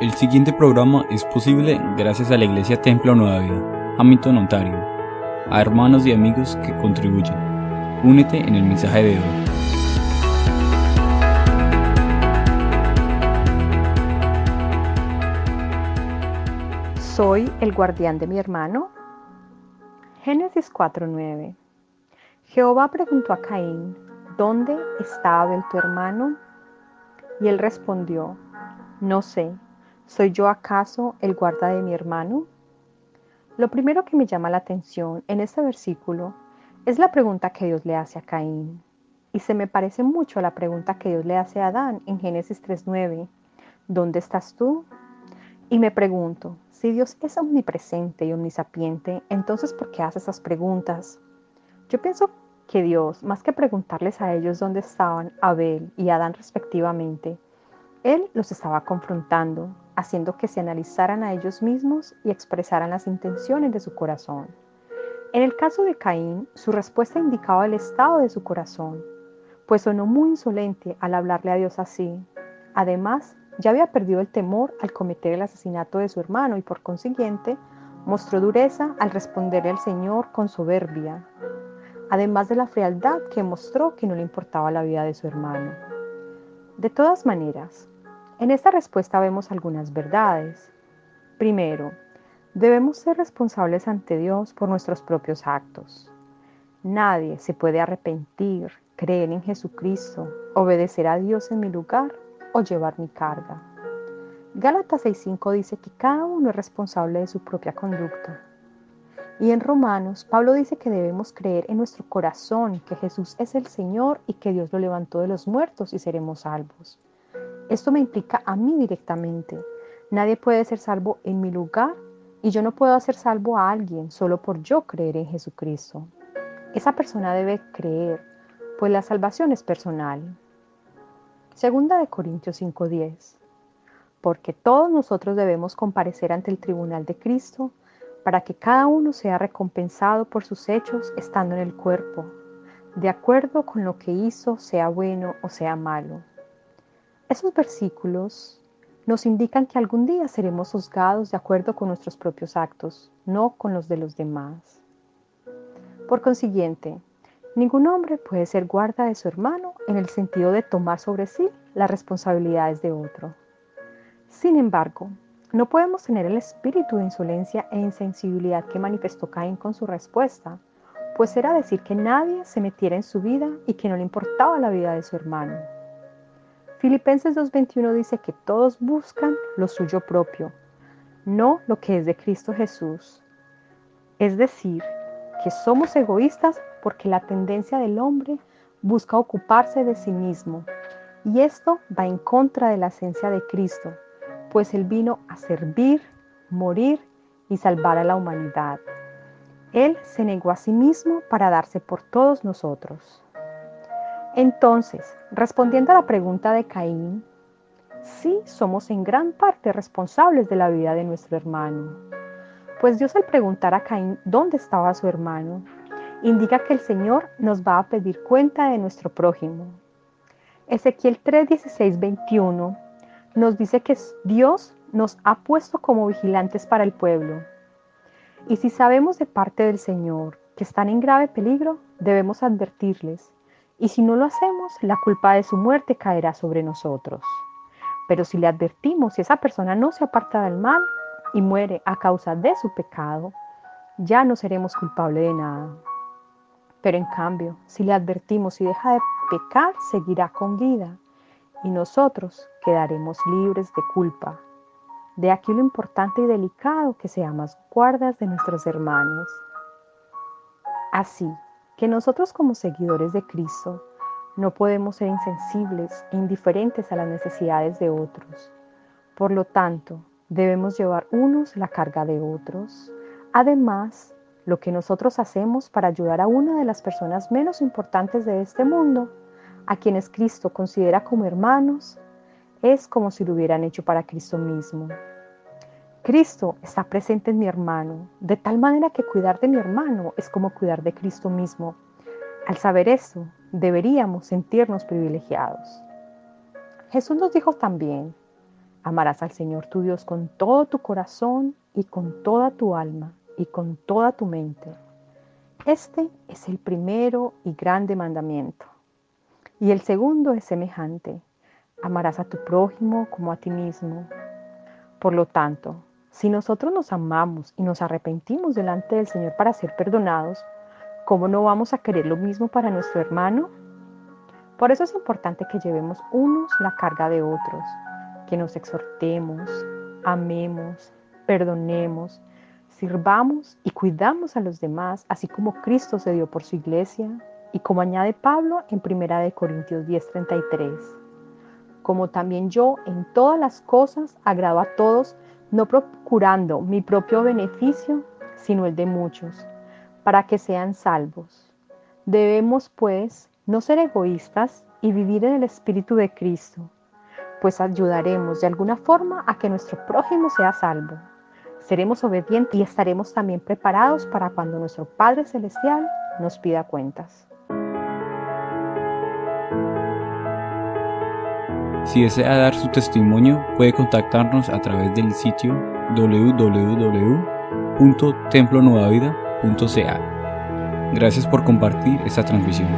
El siguiente programa es posible gracias a la Iglesia Templo Nueva Vida, Hamilton, Ontario, a hermanos y amigos que contribuyen. Únete en el mensaje de hoy. ¿Soy el guardián de mi hermano? Génesis 4:9 Jehová preguntó a Caín, ¿dónde está Abel tu hermano? Y él respondió, no sé, ¿soy yo acaso el guarda de mi hermano? Lo primero que me llama la atención en este versículo es la pregunta que Dios le hace a Caín. Y se me parece mucho a la pregunta que Dios le hace a Adán en Génesis 3.9. ¿Dónde estás tú? Y me pregunto, si Dios es omnipresente y omnisapiente, entonces ¿por qué hace esas preguntas? Yo pienso que Dios, más que preguntarles a ellos dónde estaban Abel y Adán respectivamente, Él los estaba confrontando, haciendo que se analizaran a ellos mismos y expresaran las intenciones de su corazón. En el caso de Caín, su respuesta indicaba el estado de su corazón, pues sonó muy insolente al hablarle a Dios así. Además, ya había perdido el temor al cometer el asesinato de su hermano y por consiguiente mostró dureza al responderle al Señor con soberbia, además de la frialdad que mostró que no le importaba la vida de su hermano. De todas maneras, en esta respuesta vemos algunas verdades. Primero, debemos ser responsables ante Dios por nuestros propios actos. Nadie se puede arrepentir, creer en Jesucristo, obedecer a Dios en mi lugar o llevar mi carga. Gálatas 6.5 dice que cada uno es responsable de su propia conducta. Y en Romanos, Pablo dice que debemos creer en nuestro corazón que Jesús es el Señor y que Dios lo levantó de los muertos y seremos salvos. Esto me implica a mí directamente. Nadie puede ser salvo en mi lugar y yo no puedo hacer salvo a alguien solo por yo creer en Jesucristo. Esa persona debe creer, pues la salvación es personal. Segunda de Corintios 5:10. Porque todos nosotros debemos comparecer ante el tribunal de Cristo para que cada uno sea recompensado por sus hechos estando en el cuerpo, de acuerdo con lo que hizo, sea bueno o sea malo. Esos versículos nos indican que algún día seremos juzgados de acuerdo con nuestros propios actos, no con los de los demás. Por consiguiente, ningún hombre puede ser guarda de su hermano en el sentido de tomar sobre sí las responsabilidades de otro. Sin embargo, no podemos tener el espíritu de insolencia e insensibilidad que manifestó Caín con su respuesta, pues era decir que nadie se metiera en su vida y que no le importaba la vida de su hermano. Filipenses 2.21 dice que todos buscan lo suyo propio, no lo que es de Cristo Jesús. Es decir, que somos egoístas porque la tendencia del hombre busca ocuparse de sí mismo, y esto va en contra de la esencia de Cristo, pues Él vino a servir, morir y salvar a la humanidad. Él se negó a sí mismo para darse por todos nosotros. Entonces, respondiendo a la pregunta de Caín, sí somos en gran parte responsables de la vida de nuestro hermano. Pues Dios al preguntar a Caín dónde estaba su hermano, indica que el Señor nos va a pedir cuenta de nuestro prójimo. Ezequiel 3, 21 nos dice que Dios nos ha puesto como vigilantes para el pueblo. Y si sabemos de parte del Señor que están en grave peligro, debemos advertirles. Y si no lo hacemos, la culpa de su muerte caerá sobre nosotros. Pero si le advertimos y esa persona no se aparta del mal y muere a causa de su pecado, ya no seremos culpables de nada. Pero en cambio, si le advertimos y deja de pecar, seguirá con vida y nosotros quedaremos libres de culpa. De aquí lo importante y delicado que seamos guardas de nuestros hermanos. Así que nosotros como seguidores de Cristo no podemos ser insensibles e indiferentes a las necesidades de otros. Por lo tanto, debemos llevar unos la carga de otros. Además, lo que nosotros hacemos para ayudar a una de las personas menos importantes de este mundo a quienes Cristo considera como hermanos, es como si lo hubieran hecho para Cristo mismo. Cristo está presente en mi hermano, de tal manera que cuidar de mi hermano es como cuidar de Cristo mismo. Al saber eso, deberíamos sentirnos privilegiados. Jesús nos dijo también, Amarás al Señor tu Dios con todo tu corazón y con toda tu alma y con toda tu mente. Este es el primero y grande mandamiento. Y el segundo es semejante. Amarás a tu prójimo como a ti mismo. Por lo tanto, si nosotros nos amamos y nos arrepentimos delante del Señor para ser perdonados, ¿cómo no vamos a querer lo mismo para nuestro hermano? Por eso es importante que llevemos unos la carga de otros, que nos exhortemos, amemos, perdonemos, sirvamos y cuidamos a los demás, así como Cristo se dio por su iglesia y como añade Pablo en 1 Corintios 10:33. Como también yo en todas las cosas agrado a todos, no procurando mi propio beneficio, sino el de muchos, para que sean salvos. Debemos, pues, no ser egoístas y vivir en el Espíritu de Cristo, pues ayudaremos de alguna forma a que nuestro prójimo sea salvo seremos obedientes y estaremos también preparados para cuando nuestro Padre Celestial nos pida cuentas. Si desea dar su testimonio, puede contactarnos a través del sitio www.templonuevavida.ca. Gracias por compartir esta transmisión.